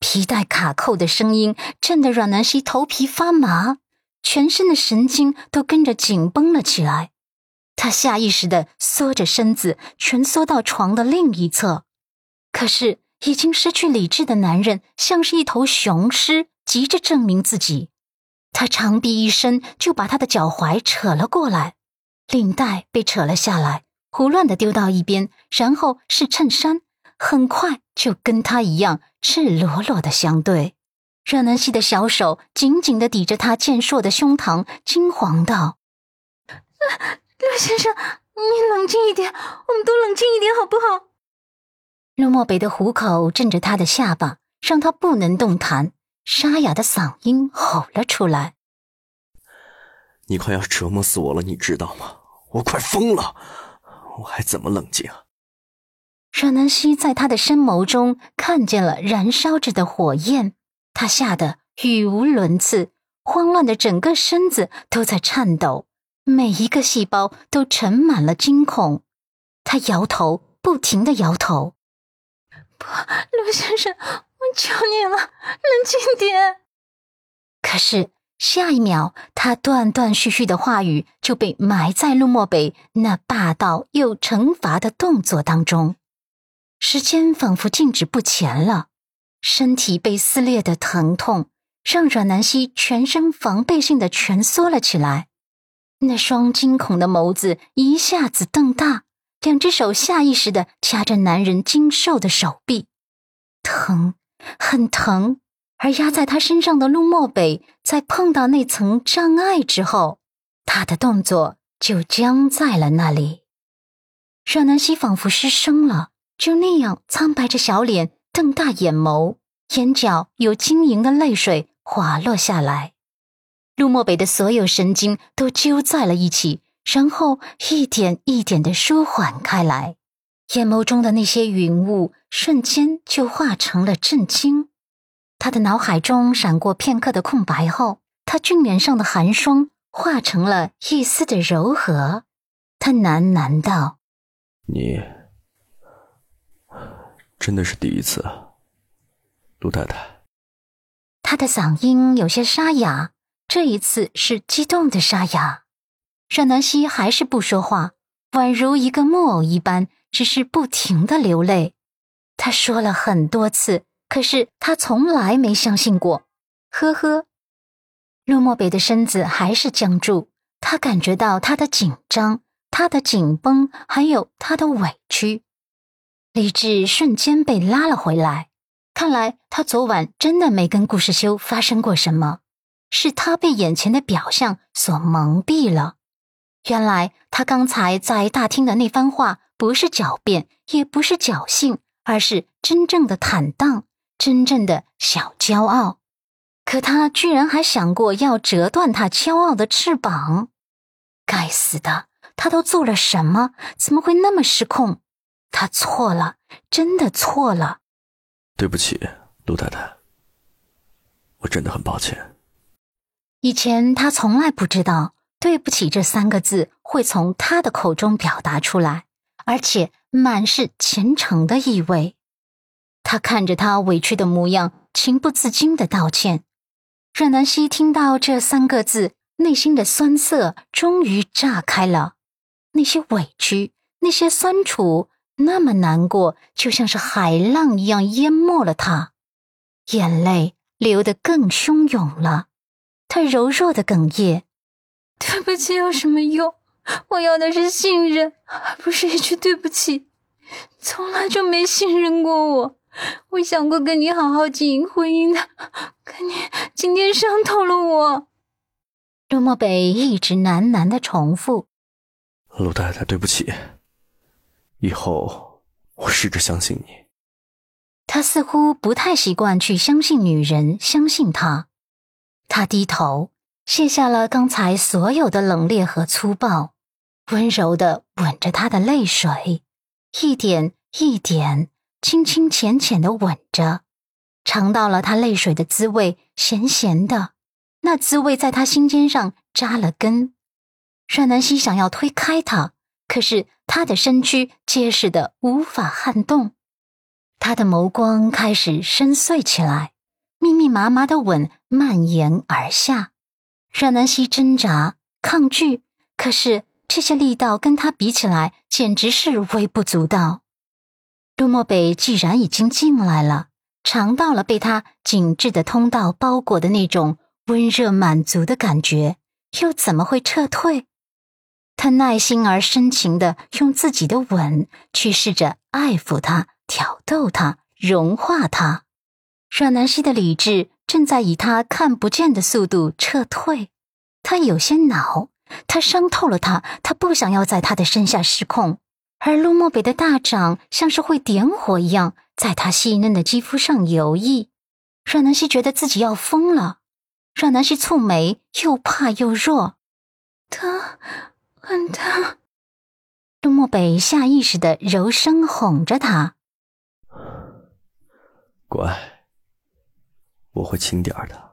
皮带卡扣的声音震得阮南希头皮发麻，全身的神经都跟着紧绷了起来。他下意识的缩着身子，蜷缩到床的另一侧。可是已经失去理智的男人像是一头雄狮，急着证明自己。他长臂一伸，就把他的脚踝扯了过来，领带被扯了下来，胡乱的丢到一边，然后是衬衫，很快就跟他一样赤裸裸的相对。热南希的小手紧紧的抵着他健硕的胸膛，惊惶道：“刘先生，你冷静一点，我们都冷静一点，好不好？”陆漠北的虎口震着他的下巴，让他不能动弹。沙哑的嗓音吼了出来：“你快要折磨死我了，你知道吗？我快疯了，我还怎么冷静？”阮南希在他的深眸中看见了燃烧着的火焰，他吓得语无伦次，慌乱的整个身子都在颤抖，每一个细胞都盛满了惊恐。他摇头，不停的摇头：“不，陆先生。”我求你了，冷静点。可是下一秒，他断断续续的话语就被埋在陆漠北那霸道又惩罚的动作当中。时间仿佛静止不前了，身体被撕裂的疼痛让阮南希全身防备性的蜷缩了起来，那双惊恐的眸子一下子瞪大，两只手下意识的掐着男人精瘦的手臂，疼。很疼，而压在他身上的陆漠北，在碰到那层障碍之后，他的动作就僵在了那里。阮南希仿佛失声了，就那样苍白着小脸，瞪大眼眸，眼角有晶莹的泪水滑落下来。陆漠北的所有神经都揪在了一起，然后一点一点的舒缓开来。眼眸中的那些云雾瞬间就化成了震惊，他的脑海中闪过片刻的空白后，他俊脸上的寒霜化成了一丝的柔和。他喃喃道：“你真的是第一次，陆太太。”他的嗓音有些沙哑，这一次是激动的沙哑。阮南希还是不说话，宛如一个木偶一般。只是不停的流泪，他说了很多次，可是他从来没相信过。呵呵，陆漠北的身子还是僵住，他感觉到他的紧张，他的紧绷，还有他的委屈。理智瞬间被拉了回来，看来他昨晚真的没跟顾世修发生过什么，是他被眼前的表象所蒙蔽了。原来他刚才在大厅的那番话。不是狡辩，也不是侥幸，而是真正的坦荡，真正的小骄傲。可他居然还想过要折断他骄傲的翅膀！该死的，他都做了什么？怎么会那么失控？他错了，真的错了。对不起，陆太太，我真的很抱歉。以前他从来不知道“对不起”这三个字会从他的口中表达出来。而且满是虔诚的意味。他看着他委屈的模样，情不自禁的道歉。阮南希听到这三个字，内心的酸涩终于炸开了。那些委屈，那些酸楚，那么难过，就像是海浪一样淹没了他，眼泪流得更汹涌了。他柔弱的哽咽：“对不起，有什么用？”我要的是信任，而不是一句对不起。从来就没信任过我，我想过跟你好好经营婚姻的，可你今天伤透了我。陆漠北一直喃喃的重复：“陆太太，对不起，以后我试着相信你。”他似乎不太习惯去相信女人，相信他。他低头。卸下了刚才所有的冷冽和粗暴，温柔的吻着她的泪水，一点一点，轻轻浅浅的吻着，尝到了她泪水的滋味，咸咸的，那滋味在他心尖上扎了根。阮南希想要推开他，可是他的身躯结实的无法撼动。他的眸光开始深邃起来，密密麻麻的吻蔓延而下。阮南希挣扎抗拒，可是这些力道跟他比起来，简直是微不足道。陆漠北既然已经进来了，尝到了被他紧致的通道包裹的那种温热满足的感觉，又怎么会撤退？他耐心而深情的用自己的吻去试着爱抚他、挑逗他、融化他。阮南希的理智正在以他看不见的速度撤退，他有些恼，他伤透了他，他不想要在他的身下失控。而陆漠北的大掌像是会点火一样，在他细嫩的肌肤上游弋。阮南希觉得自己要疯了。阮南希蹙眉，又怕又弱，他。很疼。陆漠北下意识的柔声哄着他：“乖，我会轻点的。”